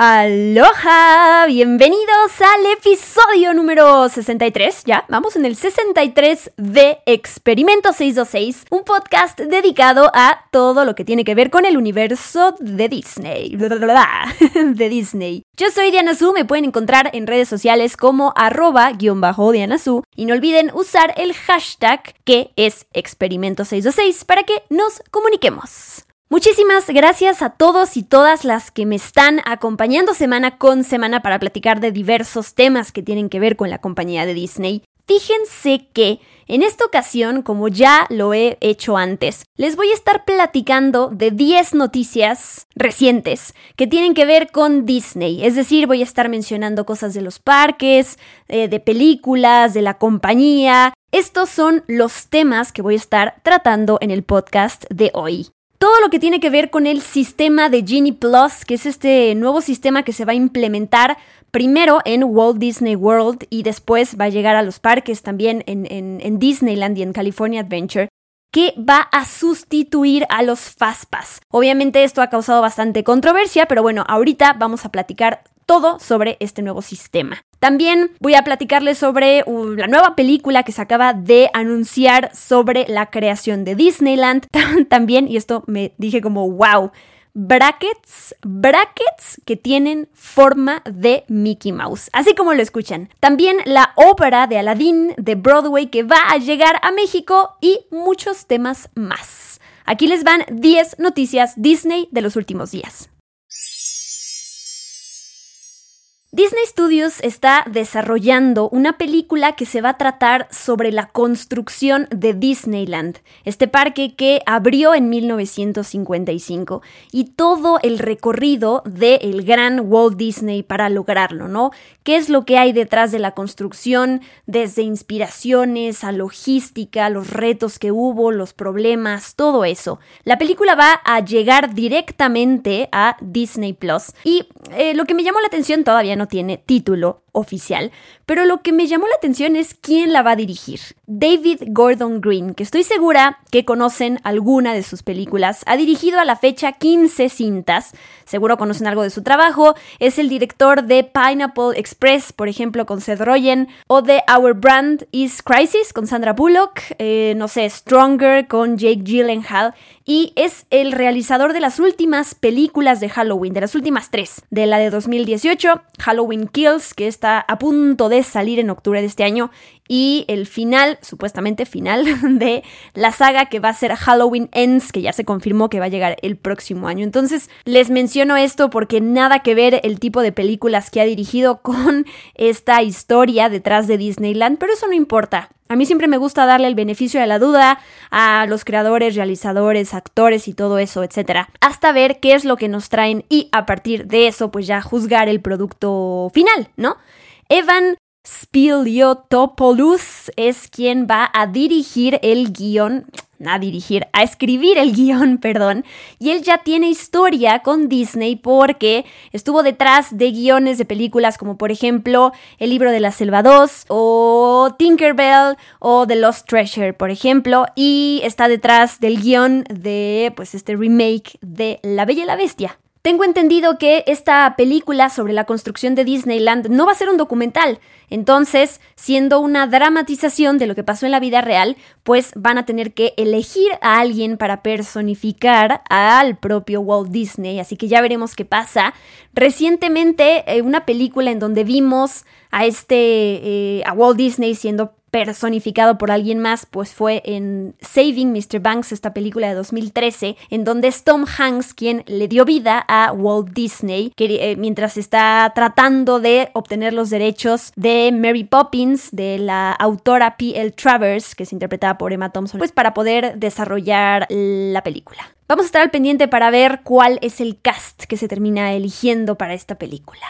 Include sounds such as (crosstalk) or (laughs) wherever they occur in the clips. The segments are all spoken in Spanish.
Aloha, bienvenidos al episodio número 63, ya, vamos en el 63 de Experimento 626, un podcast dedicado a todo lo que tiene que ver con el universo de Disney, (laughs) de Disney. Yo soy Diana Su, me pueden encontrar en redes sociales como arroba guion bajo Diana Su y no olviden usar el hashtag que es Experimento 626 para que nos comuniquemos. Muchísimas gracias a todos y todas las que me están acompañando semana con semana para platicar de diversos temas que tienen que ver con la compañía de Disney. Fíjense que en esta ocasión, como ya lo he hecho antes, les voy a estar platicando de 10 noticias recientes que tienen que ver con Disney. Es decir, voy a estar mencionando cosas de los parques, eh, de películas, de la compañía. Estos son los temas que voy a estar tratando en el podcast de hoy todo lo que tiene que ver con el sistema de Genie Plus, que es este nuevo sistema que se va a implementar primero en Walt Disney World y después va a llegar a los parques también en, Disneyland y en California Adventure que va a sustituir a los Fastpass. Obviamente esto ha causado bastante controversia, pero bueno, ahorita vamos a platicar todo sobre este nuevo sistema. También voy a platicarles sobre uh, la nueva película que se acaba de anunciar sobre la creación de Disneyland. (laughs) También, y esto me dije como, wow, brackets, brackets que tienen forma de Mickey Mouse, así como lo escuchan. También la ópera de Aladdin de Broadway que va a llegar a México y muchos temas más. Aquí les van 10 noticias Disney de los últimos días. Disney Studios está desarrollando una película que se va a tratar sobre la construcción de Disneyland, este parque que abrió en 1955 y todo el recorrido del gran Walt Disney para lograrlo, ¿no? ¿Qué es lo que hay detrás de la construcción, desde inspiraciones a logística, los retos que hubo, los problemas, todo eso? La película va a llegar directamente a Disney Plus y eh, lo que me llamó la atención todavía no tiene título oficial, pero lo que me llamó la atención es quién la va a dirigir. David Gordon Green, que estoy segura que conocen alguna de sus películas, ha dirigido a la fecha 15 cintas, seguro conocen algo de su trabajo, es el director de Pineapple Express, por ejemplo, con Seth Rogen, o de Our Brand is Crisis con Sandra Bullock, eh, no sé, Stronger con Jake Gyllenhaal, y es el realizador de las últimas películas de Halloween, de las últimas tres, de la de 2018, Halloween Kills, que está a punto de salir en octubre de este año, y el final, supuestamente final, (laughs) de la saga que va a ser Halloween Ends, que ya se confirmó que va a llegar el próximo año. Entonces, les menciono esto porque nada que ver el tipo de películas que ha dirigido con esta historia detrás de Disneyland, pero eso no importa. A mí siempre me gusta darle el beneficio de la duda a los creadores, realizadores, actores y todo eso, etcétera, hasta ver qué es lo que nos traen y a partir de eso, pues ya juzgar el producto final, ¿no? Evan Spiliotopoulos es quien va a dirigir el guion, a dirigir, a escribir el guion, (laughs) perdón, y él ya tiene historia con Disney porque estuvo detrás de guiones de películas como por ejemplo El libro de la selva 2 o Tinkerbell o The Lost Treasure, por ejemplo, y está detrás del guion de pues este remake de La Bella y la Bestia. Tengo entendido que esta película sobre la construcción de Disneyland no va a ser un documental, entonces, siendo una dramatización de lo que pasó en la vida real, pues van a tener que elegir a alguien para personificar al propio Walt Disney, así que ya veremos qué pasa. Recientemente, eh, una película en donde vimos a este, eh, a Walt Disney siendo personificado por alguien más, pues fue en Saving Mr. Banks, esta película de 2013, en donde es Tom Hanks quien le dio vida a Walt Disney, que, eh, mientras está tratando de obtener los derechos de Mary Poppins, de la autora P.L. Travers, que es interpretada por Emma Thompson, pues para poder desarrollar la película. Vamos a estar al pendiente para ver cuál es el cast que se termina eligiendo para esta película.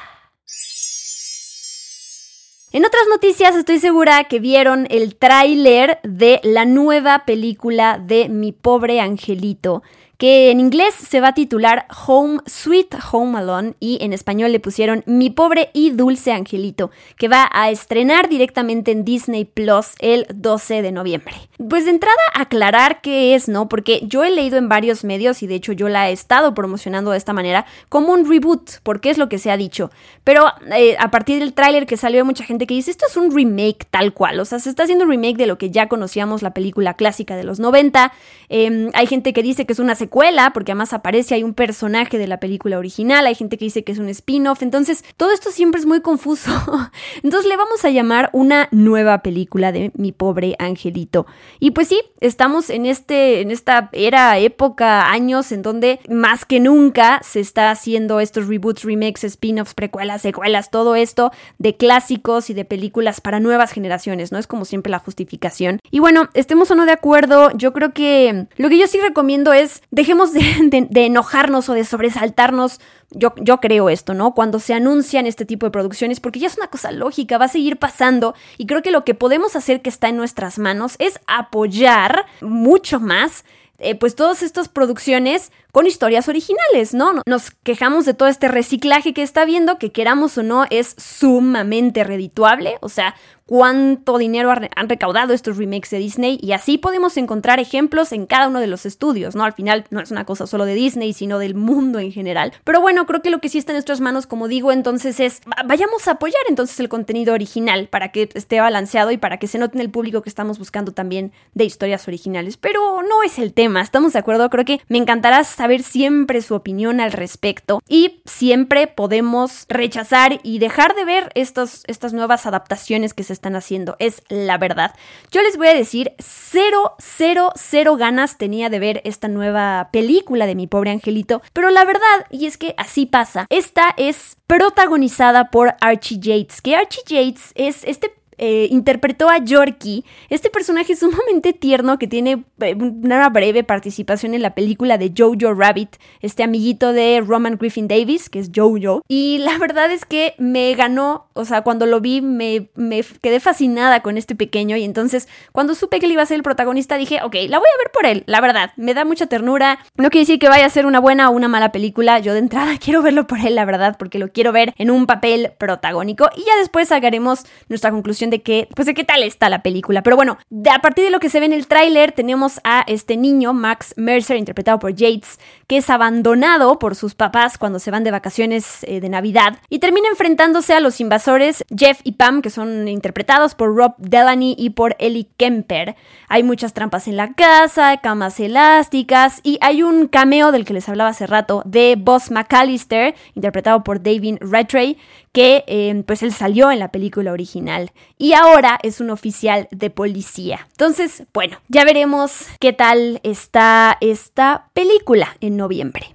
En otras noticias estoy segura que vieron el tráiler de la nueva película de Mi pobre angelito, que en inglés se va a titular Home Sweet Home Alone y en español le pusieron Mi pobre y dulce angelito, que va a estrenar directamente en Disney Plus el 12 de noviembre. Pues de entrada aclarar qué es, ¿no? Porque yo he leído en varios medios y de hecho yo la he estado promocionando de esta manera como un reboot, porque es lo que se ha dicho. Pero eh, a partir del tráiler que salió hay mucha gente que dice esto es un remake tal cual, o sea, se está haciendo un remake de lo que ya conocíamos la película clásica de los 90. Em, hay gente que dice que es una secuela, porque además aparece, hay un personaje de la película original, hay gente que dice que es un spin-off, entonces todo esto siempre es muy confuso. (laughs) entonces le vamos a llamar una nueva película de mi pobre angelito. Y pues sí, estamos en, este, en esta era, época, años en donde más que nunca se está haciendo estos reboots, remakes, spin-offs, precuelas, secuelas, todo esto de clásicos y de películas para nuevas generaciones, ¿no? Es como siempre la justificación. Y bueno, estemos o no de acuerdo, yo creo que lo que yo sí recomiendo es dejemos (laughs) de, enojarnos o de sobresaltarnos. Yo, yo creo esto, ¿no? Cuando se anuncian este tipo de producciones, porque ya es una cosa lógica, va a seguir pasando. Y creo que lo que podemos hacer que está en nuestras manos es apoyar mucho más eh, pues todas estas producciones con historias originales, ¿no? Nos quejamos de todo este reciclaje que está viendo, que queramos o no, es sumamente redituable, o sea, cuánto dinero han recaudado estos remakes de Disney y así podemos encontrar ejemplos en cada uno de los estudios, ¿no? Al final no es una cosa solo de Disney, sino del mundo en general. Pero bueno, creo que lo que sí está en nuestras manos, como digo, entonces es vayamos a apoyar entonces el contenido original para que esté balanceado y para que se note en el público que estamos buscando también de historias originales. Pero no es el tema, ¿estamos de acuerdo? Creo que me encantará saber siempre su opinión al respecto y siempre podemos rechazar y dejar de ver estas nuevas adaptaciones que se están haciendo, es la verdad. Yo les voy a decir, cero, cero, cero ganas tenía de ver esta nueva película de mi pobre angelito, pero la verdad, y es que así pasa, esta es protagonizada por Archie Yates, que Archie Yates es este eh, interpretó a Yorkie, este personaje sumamente tierno que tiene eh, una breve participación en la película de Jojo Rabbit, este amiguito de Roman Griffin Davis, que es Jojo. Y la verdad es que me ganó, o sea, cuando lo vi me, me quedé fascinada con este pequeño y entonces cuando supe que él iba a ser el protagonista dije, ok, la voy a ver por él, la verdad, me da mucha ternura. No quiere decir que vaya a ser una buena o una mala película, yo de entrada (laughs) quiero verlo por él, la verdad, porque lo quiero ver en un papel protagónico y ya después sacaremos nuestra conclusión de que, pues de qué tal está la película. Pero bueno, de, a partir de lo que se ve en el tráiler, tenemos a este niño, Max Mercer, interpretado por Yates, que es abandonado por sus papás cuando se van de vacaciones eh, de Navidad y termina enfrentándose a los invasores Jeff y Pam, que son interpretados por Rob Delaney y por Ellie Kemper. Hay muchas trampas en la casa, camas elásticas y hay un cameo del que les hablaba hace rato de Boss McAllister, interpretado por David Rattray, que eh, pues él salió en la película original y ahora es un oficial de policía. Entonces, bueno, ya veremos qué tal está esta película en noviembre.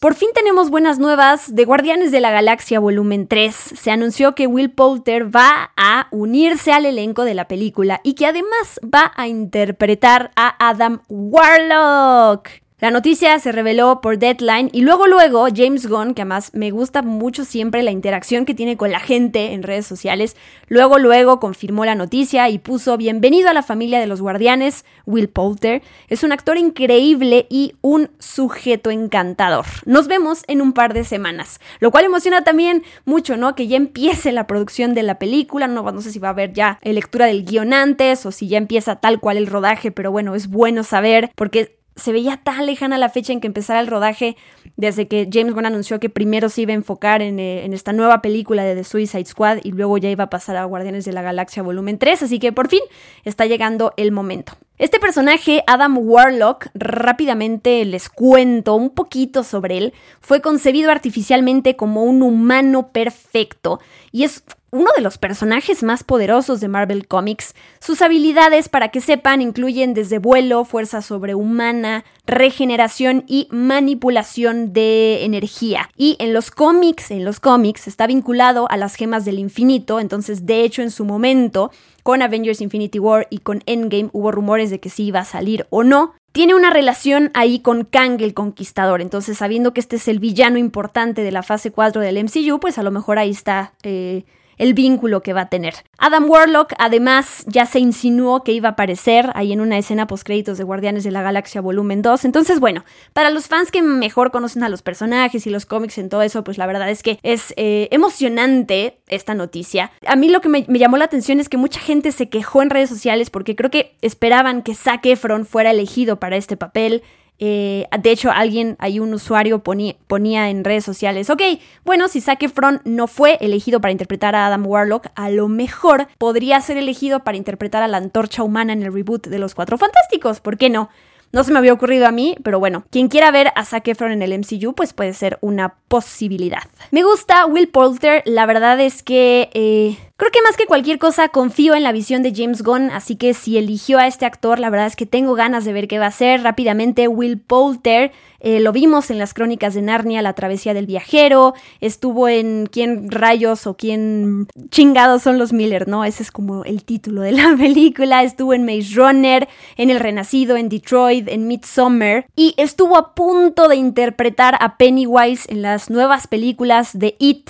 Por fin tenemos buenas nuevas de Guardianes de la Galaxia Volumen 3. Se anunció que Will Poulter va a unirse al elenco de la película y que además va a interpretar a Adam Warlock. La noticia se reveló por Deadline y luego luego James Gunn, que además me gusta mucho siempre la interacción que tiene con la gente en redes sociales, luego luego confirmó la noticia y puso bienvenido a la familia de los guardianes, Will Poulter. Es un actor increíble y un sujeto encantador. Nos vemos en un par de semanas, lo cual emociona también mucho, ¿no? Que ya empiece la producción de la película, no, no sé si va a haber ya lectura del guion antes o si ya empieza tal cual el rodaje, pero bueno, es bueno saber porque se veía tan lejana la fecha en que empezara el rodaje desde que James Gunn anunció que primero se iba a enfocar en, eh, en, esta nueva película de The Suicide Squad y luego ya iba a pasar a Guardianes de la Galaxia volumen 3, así que por fin está llegando el momento. Este personaje, Adam Warlock, rápidamente les cuento un poquito sobre él, fue concebido artificialmente como un humano perfecto y es uno de los personajes más poderosos de Marvel Comics. Sus habilidades, para que sepan, incluyen desde vuelo, fuerza sobrehumana, regeneración y manipulación de energía. Y en los cómics, en los cómics, está vinculado a las gemas del infinito, entonces de hecho en su momento con Avengers Infinity War y con Endgame hubo rumores de que sí iba a salir o no. tiene una relación ahí con Kang el Conquistador. Entonces, sabiendo que este es el villano importante de la fase 4 del MCU, pues a lo mejor ahí está eh, el vínculo que va a tener. Adam Warlock además ya se insinuó que iba a aparecer ahí en una escena post-créditos de Guardianes de la Galaxia volumen 2. Entonces, bueno, para los fans que mejor conocen a los personajes y los cómics en todo eso, pues la verdad es que es eh, emocionante esta noticia. A mí lo que me, me, llamó la atención es que mucha gente se quejó en redes sociales porque creo que esperaban que Zac Efron fuera elegido para este papel. Eh, de hecho, alguien, hay un usuario ponía, en redes sociales, ok, bueno, si Zac Efron no fue elegido para interpretar a Adam Warlock, a lo mejor podría ser elegido para interpretar a la antorcha humana en el reboot de Los Cuatro Fantásticos, ¿por qué no? No se me había ocurrido a mí, pero bueno, quien quiera ver a Zac Efron en el MCU, pues puede ser una posibilidad. Me gusta Will Poulter, la verdad es que eh, creo que más que cualquier cosa confío en la visión de James Gunn, así que si eligió a este actor, la verdad es que tengo ganas de ver qué va a hacer. Rápidamente, Will Poulter eh, lo vimos en las crónicas de Narnia, La travesía del viajero, estuvo en ¿Quién rayos o quién chingados son los Miller? ¿no? Ese es como el título de la (laughs) película, estuvo en Maze Runner, en El Renacido, en Detroit, en Midsommar y estuvo a punto de interpretar a Pennywise en las nuevas películas de It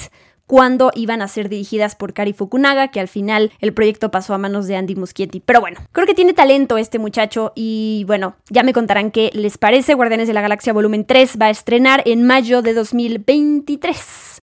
cuando iban a ser dirigidas por Kari Fukunaga, que al final el proyecto pasó a manos de Andy Muschietti. Pero bueno, creo que tiene talento este muchacho y bueno, ya me contarán qué les parece. Guardianes de la Galaxia Volumen 3 va a estrenar en mayo de 2023.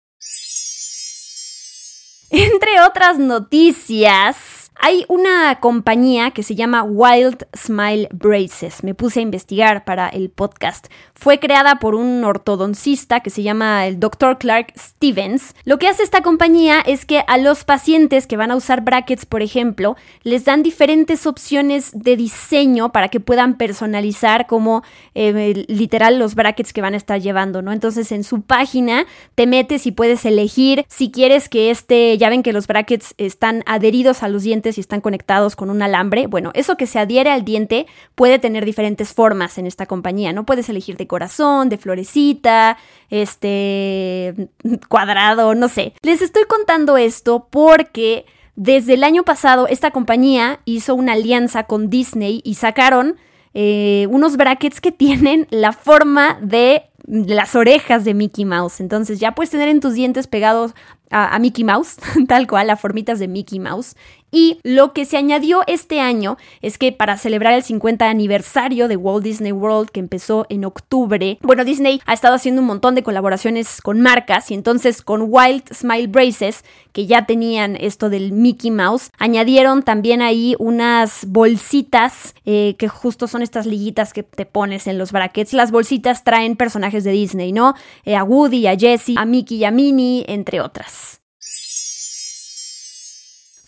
Entre otras noticias, hay una compañía que se llama Wild Smile Braces. Me puse a investigar para el podcast. Fue creada por un ortodoncista que se llama el Dr. Clark Stevens. Lo que hace esta compañía es que a los pacientes que van a usar brackets, por ejemplo, les dan diferentes opciones de diseño para que puedan personalizar como eh, literal los brackets que van a estar llevando, ¿no? Entonces en su página te metes y puedes elegir si quieres que este, ya ven que los brackets están adheridos a los dientes y están conectados con un alambre. Bueno, eso que se adhiere al diente puede tener diferentes formas en esta compañía, ¿no? Puedes elegir de corazón, de florecita, este cuadrado, no sé. Les estoy contando esto porque desde el año pasado esta compañía hizo una alianza con Disney y sacaron eh, unos brackets que tienen la forma de las orejas de Mickey Mouse. Entonces ya puedes tener en tus dientes pegados a, Mickey Mouse, (laughs) tal cual, a formitas de Mickey Mouse. Y lo que se añadió este año es que para celebrar el 50 aniversario de Walt Disney World, que empezó en octubre, bueno, Disney ha estado haciendo un montón de colaboraciones con marcas y entonces con Wild Smile Braces, que ya tenían esto del Mickey Mouse, añadieron también ahí unas bolsitas eh, que justo son estas liguitas que te pones en los brackets. Las bolsitas traen personajes de Disney, ¿no? Eh, a Woody, a Jessie, a Mickey y a Minnie, entre otras.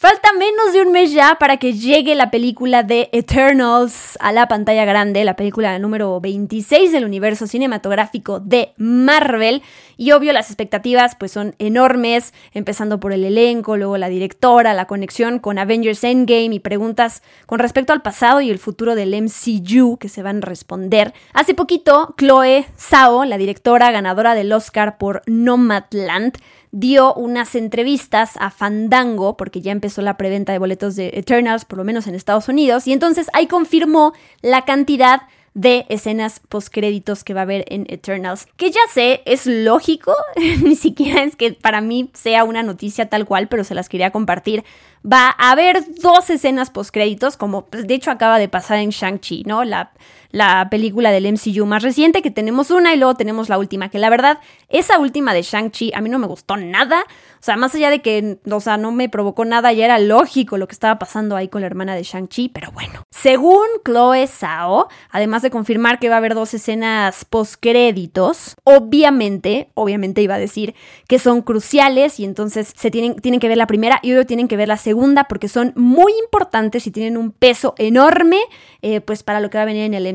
Falta menos de un mes ya para que llegue la película de Eternals a la pantalla grande, la película número 26 del universo cinematográfico de Marvel. Y obvio, las expectativas pues son enormes, empezando por el elenco, luego la directora, la conexión con Avengers Endgame y preguntas con respecto al pasado y el futuro del MCU que se van a responder. Hace poquito, Chloe Zhao, la directora ganadora del Oscar por Nomadland, dio unas entrevistas a Fandango, porque ya empezó la preventa de boletos de Eternals, por lo menos en Estados Unidos, y entonces ahí confirmó la cantidad de escenas postcréditos que va a haber en Eternals. Que ya sé, es lógico, (laughs) ni siquiera es que para mí sea una noticia tal cual, pero se las quería compartir. Va a haber dos escenas postcréditos, como pues, de hecho acaba de pasar en Shang-Chi, ¿no? La la película del MCU más reciente, que tenemos una y luego tenemos la última, que la verdad, esa última de Shang-Chi a mí no me gustó nada. O sea, más allá de que, o sea, no me provocó nada, ya era lógico lo que estaba pasando ahí con la hermana de Shang-Chi, pero bueno. Según Chloe Zhao, además de confirmar que va a haber dos escenas post-créditos, obviamente, obviamente iba a decir que son cruciales y entonces se tienen, tienen que ver la primera y luego tienen que ver la segunda porque son muy importantes y tienen un peso enorme, eh, pues para lo que va a venir en el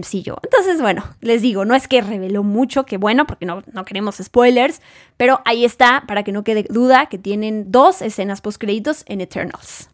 entonces, bueno, les digo, no es que reveló mucho, que bueno, porque no, no queremos spoilers, pero ahí está, para que no quede duda, que tienen dos escenas post-créditos en Eternals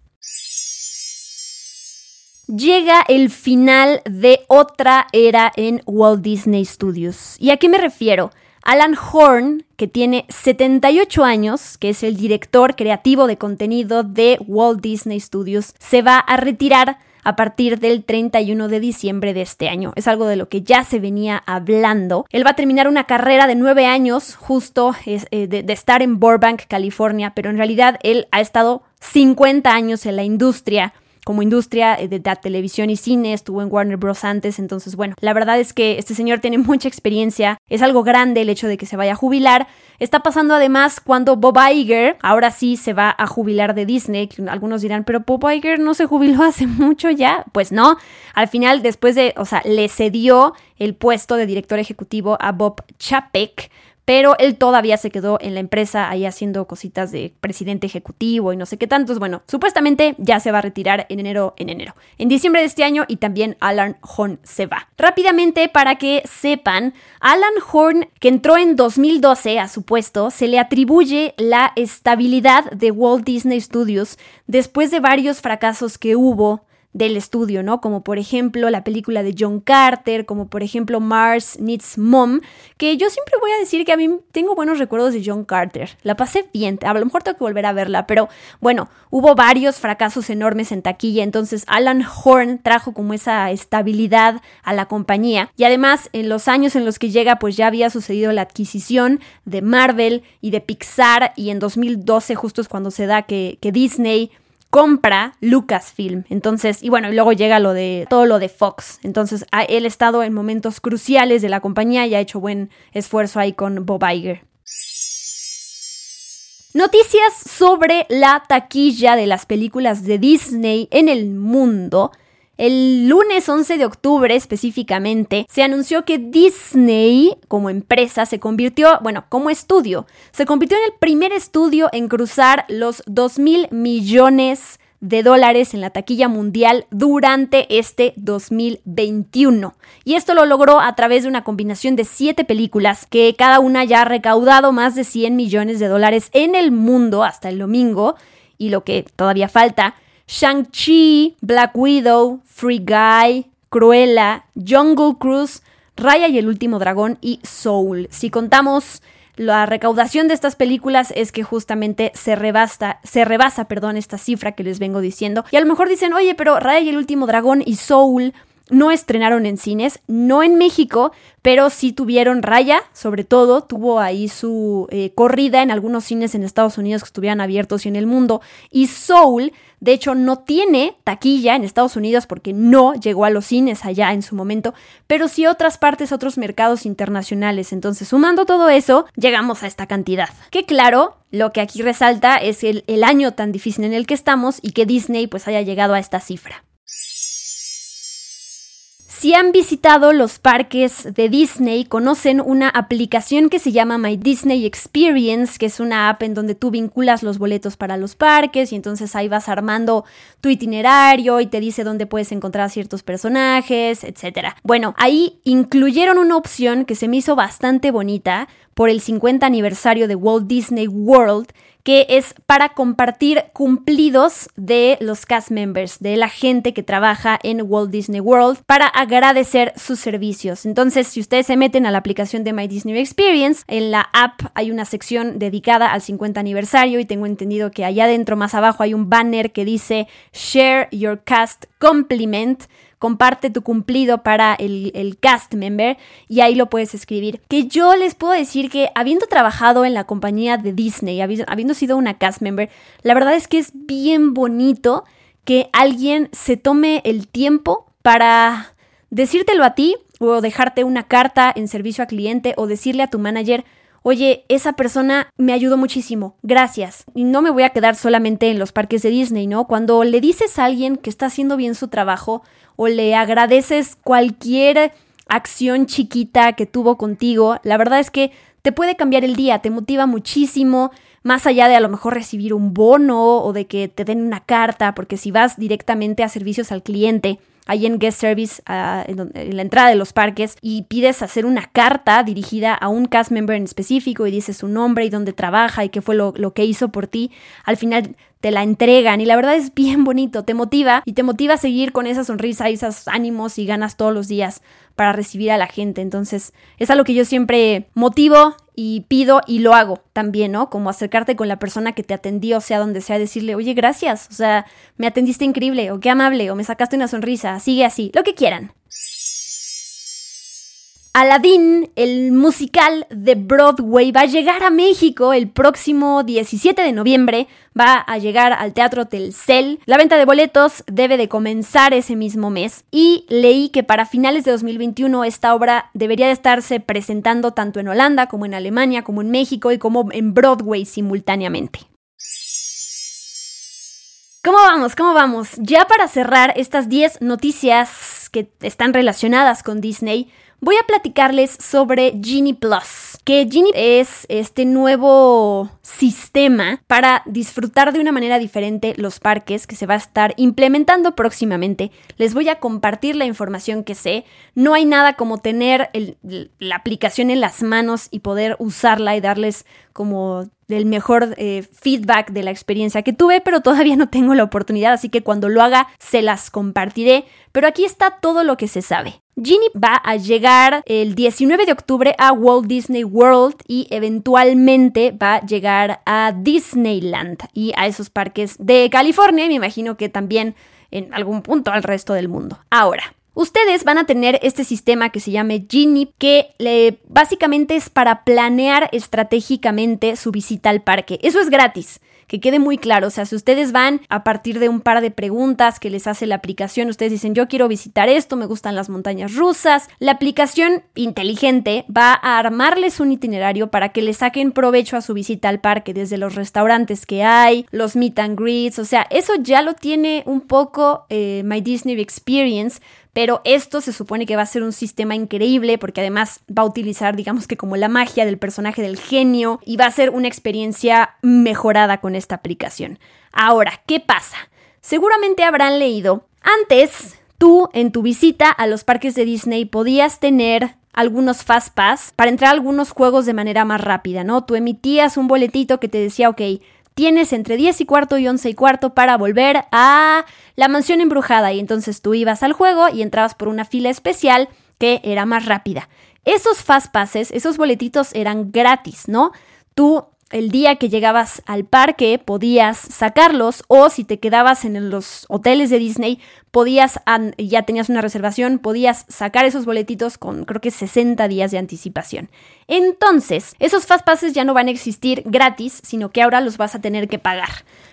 llega el final de otra era en Walt Disney Studios. ¿Y a qué me refiero? Alan Horn, que tiene 78 años, que es el director creativo de contenido de Walt Disney Studios, se va a retirar a partir del 31 de diciembre de este año. Es algo de lo que ya se venía hablando. Él va a terminar una carrera de nueve años justo eh, de, de estar en Burbank, California, pero en realidad él ha estado 50 años en la industria como industria eh, de, televisión y cine, estuvo en Warner Bros. antes, entonces bueno, la verdad es que este señor tiene (laughs) mucha experiencia, es algo grande el hecho de que se vaya a jubilar. Está pasando además cuando Bob Iger ahora sí se va a jubilar de Disney, algunos dirán, pero Bob Iger no se jubiló (laughs) hace mucho ya, pues no, al final después de, o sea, le cedió el puesto de director ejecutivo a Bob Chapek, pero él todavía se quedó en la empresa ahí haciendo cositas de presidente ejecutivo y no sé qué tantos. Bueno, supuestamente ya se va a retirar en enero, en enero. En diciembre de este año y también Alan Horn se va. Rápidamente, para que sepan, Alan Horn, que entró en 2012 a su puesto, se le atribuye la estabilidad de Walt Disney Studios después de varios fracasos que hubo del estudio, ¿no? Como por ejemplo la película de John Carter, como por ejemplo Mars Needs Mom, que yo siempre voy a decir que a mí tengo buenos recuerdos de John Carter. La pasé bien, a lo mejor tengo que volver a verla, pero bueno, hubo varios fracasos enormes en taquilla, entonces Alan Horn trajo como esa estabilidad a la compañía y además en los años en los que llega pues ya había sucedido la adquisición de Marvel y de Pixar y en 2012 justo es cuando se da que, que Disney compra Lucasfilm. Entonces, y bueno, y luego llega lo de todo lo de Fox. Entonces, ha, él ha estado en momentos cruciales de la compañía y ha hecho buen esfuerzo ahí con Bob Iger. Noticias sobre la taquilla de las películas de Disney en el mundo. El lunes 11 de octubre específicamente se anunció que Disney como empresa se convirtió, bueno, como estudio, se convirtió en el primer estudio en cruzar los 2 mil millones de dólares en la taquilla mundial durante este 2021. Y esto lo logró a través de una combinación de siete películas que cada una ya ha recaudado más de 100 millones de dólares en el mundo hasta el domingo. Y lo que todavía falta Shang-Chi, Black Widow, Free Guy, Cruella, Jungle Cruise, Raya y el último dragón y Soul. Si contamos la recaudación de estas películas es que justamente se rebasa, se rebasa, perdón, esta cifra que les vengo diciendo. Y a lo mejor dicen, oye, pero Raya y el último dragón y Soul no estrenaron en cines, no en México, pero sí tuvieron Raya, sobre todo, tuvo ahí su eh, corrida en algunos cines en Estados Unidos que estuvieran abiertos y en el mundo. Y Soul, de hecho, no tiene taquilla en Estados Unidos porque no llegó a los cines allá en su momento, pero sí otras partes, otros mercados internacionales. Entonces, sumando todo eso, llegamos a esta cantidad. Que claro, lo que aquí resalta es el, el año tan difícil en el que estamos y que Disney pues haya llegado a esta cifra. Si han visitado los parques de Disney, conocen una aplicación que se llama My Disney Experience, que es una app en donde tú vinculas los boletos para los parques y entonces ahí vas armando tu itinerario y te dice dónde puedes encontrar ciertos personajes, etc. Bueno, ahí incluyeron una opción que se me hizo bastante bonita por el 50 aniversario de Walt Disney World, que es para compartir cumplidos de los cast members, de la gente que trabaja en Walt Disney World, para agradecer sus servicios. Entonces, si ustedes se meten a la aplicación de My Disney Experience, en la app hay una sección dedicada al 50 aniversario y tengo entendido que allá adentro, más abajo, hay un banner que dice Share Your Cast Compliment comparte tu cumplido para el, cast member y ahí lo puedes escribir. Que yo les puedo decir que habiendo trabajado en la compañía de Disney, habiendo sido una cast member, la verdad es que es bien bonito que alguien se tome el tiempo para decírtelo a ti o dejarte una carta en servicio a cliente o decirle a tu manager, oye, esa persona me ayudó muchísimo, gracias. Y no me voy a quedar solamente en los parques de Disney, ¿no? Cuando le dices a alguien que está haciendo bien su trabajo o le agradeces cualquier acción chiquita que tuvo contigo, la verdad es que te puede cambiar el día, te motiva muchísimo, más allá de a lo mejor recibir un bono o de que te den una carta, porque si vas directamente a servicios al cliente, ahí en Guest Service, ah, en, la entrada de los parques, y pides hacer una carta dirigida a un cast member en específico y dices su nombre y dónde trabaja y qué fue lo, lo que hizo por ti, al final te la entregan y la verdad es bien bonito, te motiva y te motiva a seguir con esa sonrisa y esos ánimos y ganas todos los días para recibir a la gente. Entonces, es algo que yo siempre motivo y pido y lo hago también, ¿no? Como acercarte con la persona que te atendió, sea donde sea, decirle, oye, gracias, o sea, me atendiste increíble, o qué amable, o me sacaste una sonrisa, sigue así, lo que quieran. Aladdin, el musical de Broadway, va a llegar a México el próximo 17 de noviembre. Va a llegar al Teatro Telcel. La venta de boletos debe de comenzar ese mismo mes. Y leí que para finales de 2021 esta obra debería de estarse presentando tanto en Holanda como en Alemania, como en México y como en Broadway simultáneamente. ¿Cómo vamos? ¿Cómo vamos? Ya para cerrar estas 10 noticias que están relacionadas con Disney, voy a platicarles sobre Genie Plus, que Genie es este nuevo sistema para disfrutar de una manera diferente los parques que se va a estar implementando próximamente. Les voy a compartir la información que sé. No hay nada como tener la aplicación en las manos y poder usarla y darles como el mejor eh, feedback de la experiencia que tuve, pero todavía no tengo la oportunidad, así que cuando lo haga se las compartiré. Pero aquí está todo lo que se sabe. Genie va a llegar el 19 de octubre a Walt Disney World y eventualmente va a llegar a Disneyland y a esos parques de California me imagino que también en algún punto al resto del mundo. Ahora, Ustedes van a tener este sistema que se llama Genie, que básicamente es para planear estratégicamente su visita al parque. Eso es gratis que quede muy claro. O sea, si ustedes van a partir de un par de preguntas que les hace la aplicación, ustedes dicen, yo quiero visitar esto, me gustan las montañas rusas, la aplicación inteligente va a armarles un itinerario para que le saquen provecho a su visita al parque, desde los restaurantes que hay, los meet and greets, o sea, eso ya lo tiene un poco eh, My Disney Experience, pero esto se supone que va a ser un sistema increíble porque además va a utilizar, digamos que como la magia del personaje del genio y va a ser una experiencia mejorada con esta aplicación. Ahora, ¿qué pasa? Seguramente habrán leído, antes tú en tu visita a los parques de Disney podías tener algunos Fast Pass para entrar a algunos juegos de manera más rápida, ¿no? Tú emitías un boletito que te decía, ok, tienes entre 10 y cuarto y 11 y cuarto para volver a la mansión embrujada y entonces tú ibas al juego y entrabas por una fila especial que era más rápida. Esos fast passes, esos boletitos eran gratis, ¿no? Tú el día que llegabas al parque podías sacarlos o si te quedabas en los hoteles de Disney podías, ya tenías una reservación, podías sacar esos boletitos con creo que 60 días de anticipación. Entonces, esos fast passes ya no van a existir gratis, sino que ahora los vas a tener que pagar.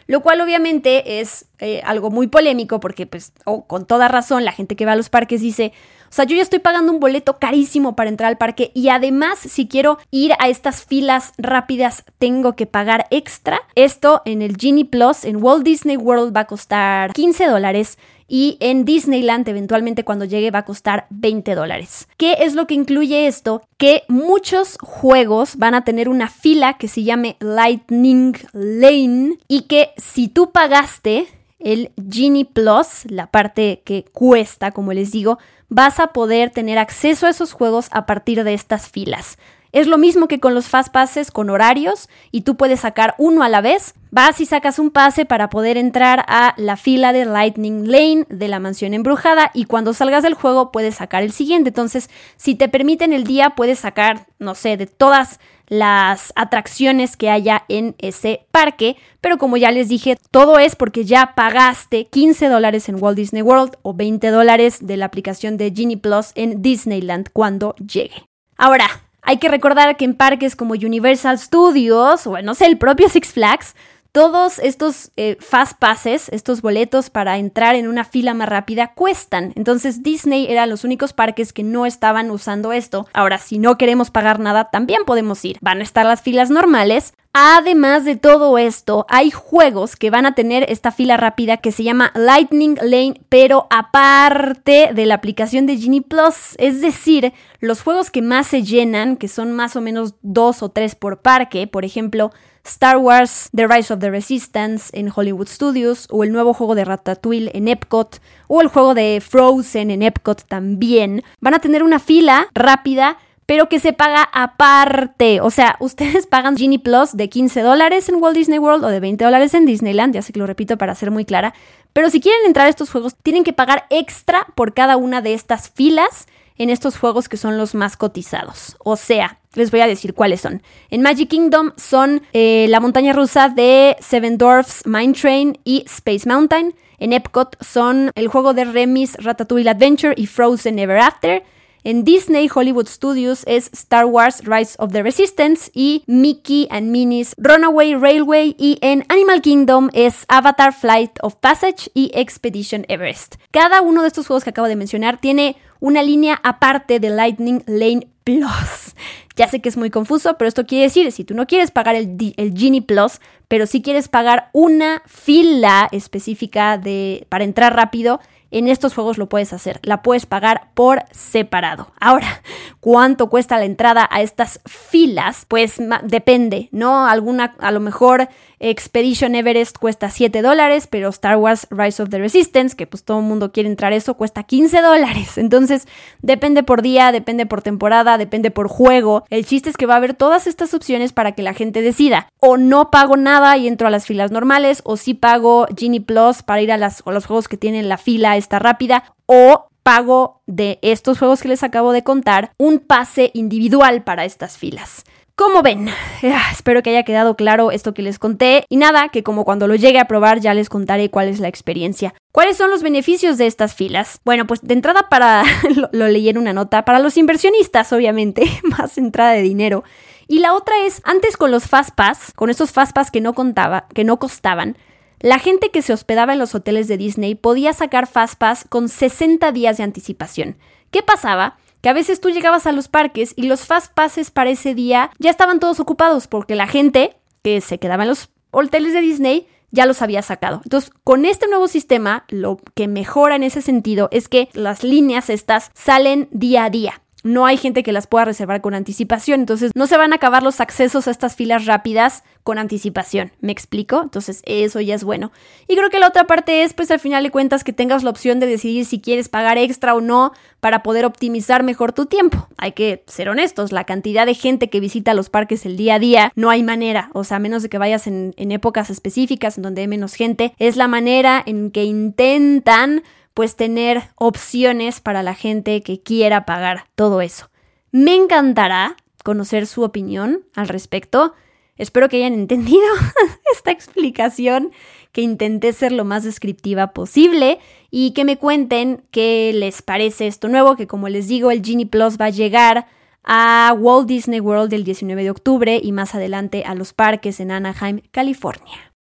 Lo cual obviamente es eh, algo muy polémico porque pues, con toda razón, la gente que va a los parques dice, o sea, yo ya estoy pagando un boleto carísimo para entrar al parque y además si quiero ir a estas filas rápidas tengo que pagar extra. Esto en el Genie Plus en Walt Disney World va a costar 15 dólares y en Disneyland eventualmente cuando llegue va a costar 20 dólares. ¿Qué es lo que incluye esto? Que muchos juegos van a tener una fila que se llame Lightning Lane y que si tú pagaste el Genie Plus, la parte que cuesta, como les digo, vas a poder tener acceso a esos juegos a partir de estas filas. Es lo mismo que con los Fast Passes con horarios y tú puedes sacar uno a la vez. Vas y sacas un pase para poder entrar a la fila de Lightning Lane de la mansión embrujada y cuando salgas del juego puedes sacar el siguiente. Entonces, si te permiten el día, puedes sacar, no sé, de todas las atracciones que haya en ese parque, pero como ya les dije, todo es porque ya pagaste 15 dólares en Walt Disney World o 20 dólares de la aplicación de Genie Plus en Disneyland cuando llegue. Ahora, hay que recordar que en parques como Universal Studios o no sé, el propio Six Flags, todos estos eh, fast passes, estos boletos para entrar en una fila más rápida, cuestan. Entonces Disney eran los únicos parques que no estaban usando esto. Ahora, si no queremos pagar nada, también podemos ir. Van a estar las filas normales. Además de todo esto, hay juegos que van a tener esta fila rápida que se llama Lightning Lane, pero aparte de la aplicación de Genie Plus. Es decir, los juegos que más se llenan, que son más o menos dos o tres por parque, por ejemplo, Star Wars The Rise of the Resistance en Hollywood Studios, o el nuevo juego de Ratatouille en Epcot, o el juego de Frozen en Epcot también, van a tener una fila rápida pero que se paga aparte. O sea, (laughs) ustedes pagan Genie Plus de 15 dólares en Walt Disney World o de 20 dólares en Disneyland, ya sé que lo repito para ser muy clara, pero si quieren entrar a estos juegos, tienen que pagar extra por cada una de estas filas en estos juegos que son los más cotizados. O sea, les voy a decir cuáles son. En Magic Kingdom son eh, la montaña rusa de Seven Dwarfs Mine Train y Space Mountain. En Epcot son el juego de Remis Ratatouille Adventure y Frozen Ever After. En Disney Hollywood Studios es Star Wars Rise of the Resistance y Mickey and Minnie's Runaway Railway y en Animal Kingdom es Avatar Flight of Passage y Expedition Everest. Cada uno de estos juegos que acabo de mencionar tiene una línea aparte de Lightning Lane Plus. Ya sé que es muy confuso, pero esto quiere decir, si tú no quieres pagar el, el Genie Plus, pero si quieres pagar una fila específica de, para entrar rápido, en estos juegos lo puedes hacer. La puedes pagar por separado. Ahora, ¿cuánto cuesta la entrada a estas filas? Pues depende, ¿no? Alguna, a lo mejor Expedition Everest cuesta 7 dólares, pero Star Wars Rise of the Resistance, que pues todo el mundo quiere entrar eso, cuesta 15 dólares. Entonces, depende por día, depende por temporada, depende por juego. El chiste es que va a haber todas estas opciones para que la gente decida. O no pago nada y entro a las filas normales, o sí pago Genie Plus para ir a, las, a los juegos que tienen la fila esta rápida, o pago de estos juegos que les acabo de contar un pase individual para estas filas. Como ven, ah, espero que haya quedado claro esto que les conté y nada, que como cuando lo llegue a probar ya les contaré cuál es la experiencia. ¿Cuáles son los beneficios de estas filas? Bueno, pues de entrada para, (laughs) lo, lo leí en una nota, para los inversionistas obviamente, (laughs) más entrada de dinero. Y la otra es, antes con los Fast Pass, con estos Fast Pass que no contaba, que no costaban, la gente que se hospedaba en los hoteles de Disney podía sacar Fast Pass con 60 días de anticipación. ¿Qué pasaba? Que a veces tú llegabas a los parques y los fast passes para ese día ya estaban todos ocupados porque la gente que se quedaba en los hoteles de Disney ya los había sacado. Entonces, con este nuevo sistema, lo que mejora en ese sentido es que las líneas estas salen día a día no hay gente que las pueda reservar con anticipación. Entonces no se van a acabar los accesos a estas filas rápidas con anticipación. ¿Me explico? Entonces eso ya es bueno. Y creo que la otra parte es, pues al final de cuentas, que tengas la opción de decidir si quieres pagar extra o no para poder optimizar mejor tu tiempo. Hay que ser honestos, la cantidad de gente que visita los parques el día a día, no hay manera. O sea, a menos de que vayas en, en épocas específicas en donde hay menos gente, es la manera en que intentan pues tener opciones para la gente que quiera pagar todo eso. Me encantará conocer su opinión al respecto. Espero que hayan entendido (laughs) esta explicación, que intenté ser lo más descriptiva posible y que me cuenten qué les parece esto nuevo, que como les digo, el Genie Plus va a llegar a Walt Disney World el 19 de octubre y más adelante a los parques en Anaheim, California.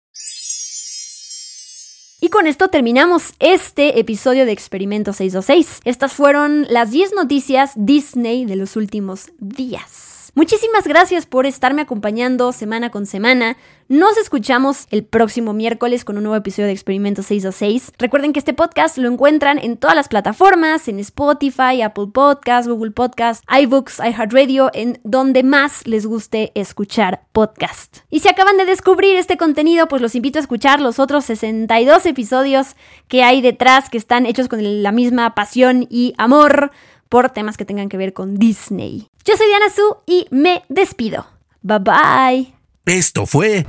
Y con esto terminamos este episodio de Experimento 626. Estas fueron las 10 noticias Disney de los últimos días. Muchísimas gracias por estarme acompañando semana con semana. Nos escuchamos el próximo miércoles con un nuevo episodio de Experimento 626. Recuerden que este podcast lo encuentran en todas las plataformas, en Spotify, Apple Podcasts, Google Podcasts, iBooks, iHeartRadio, en donde más les guste escuchar podcast. Y si acaban de descubrir este contenido, pues los invito a escuchar los otros 62 episodios que hay detrás, que están hechos con la misma pasión y amor por temas que tengan que ver con Disney. Yo soy Diana Su y me despido. Bye bye. Esto fue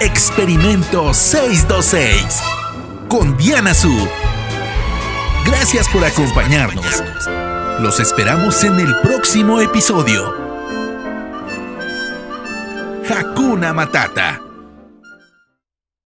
Experimento 626 con Diana Su. Gracias por acompañarnos. Los esperamos en el próximo episodio. Hakuna Matata.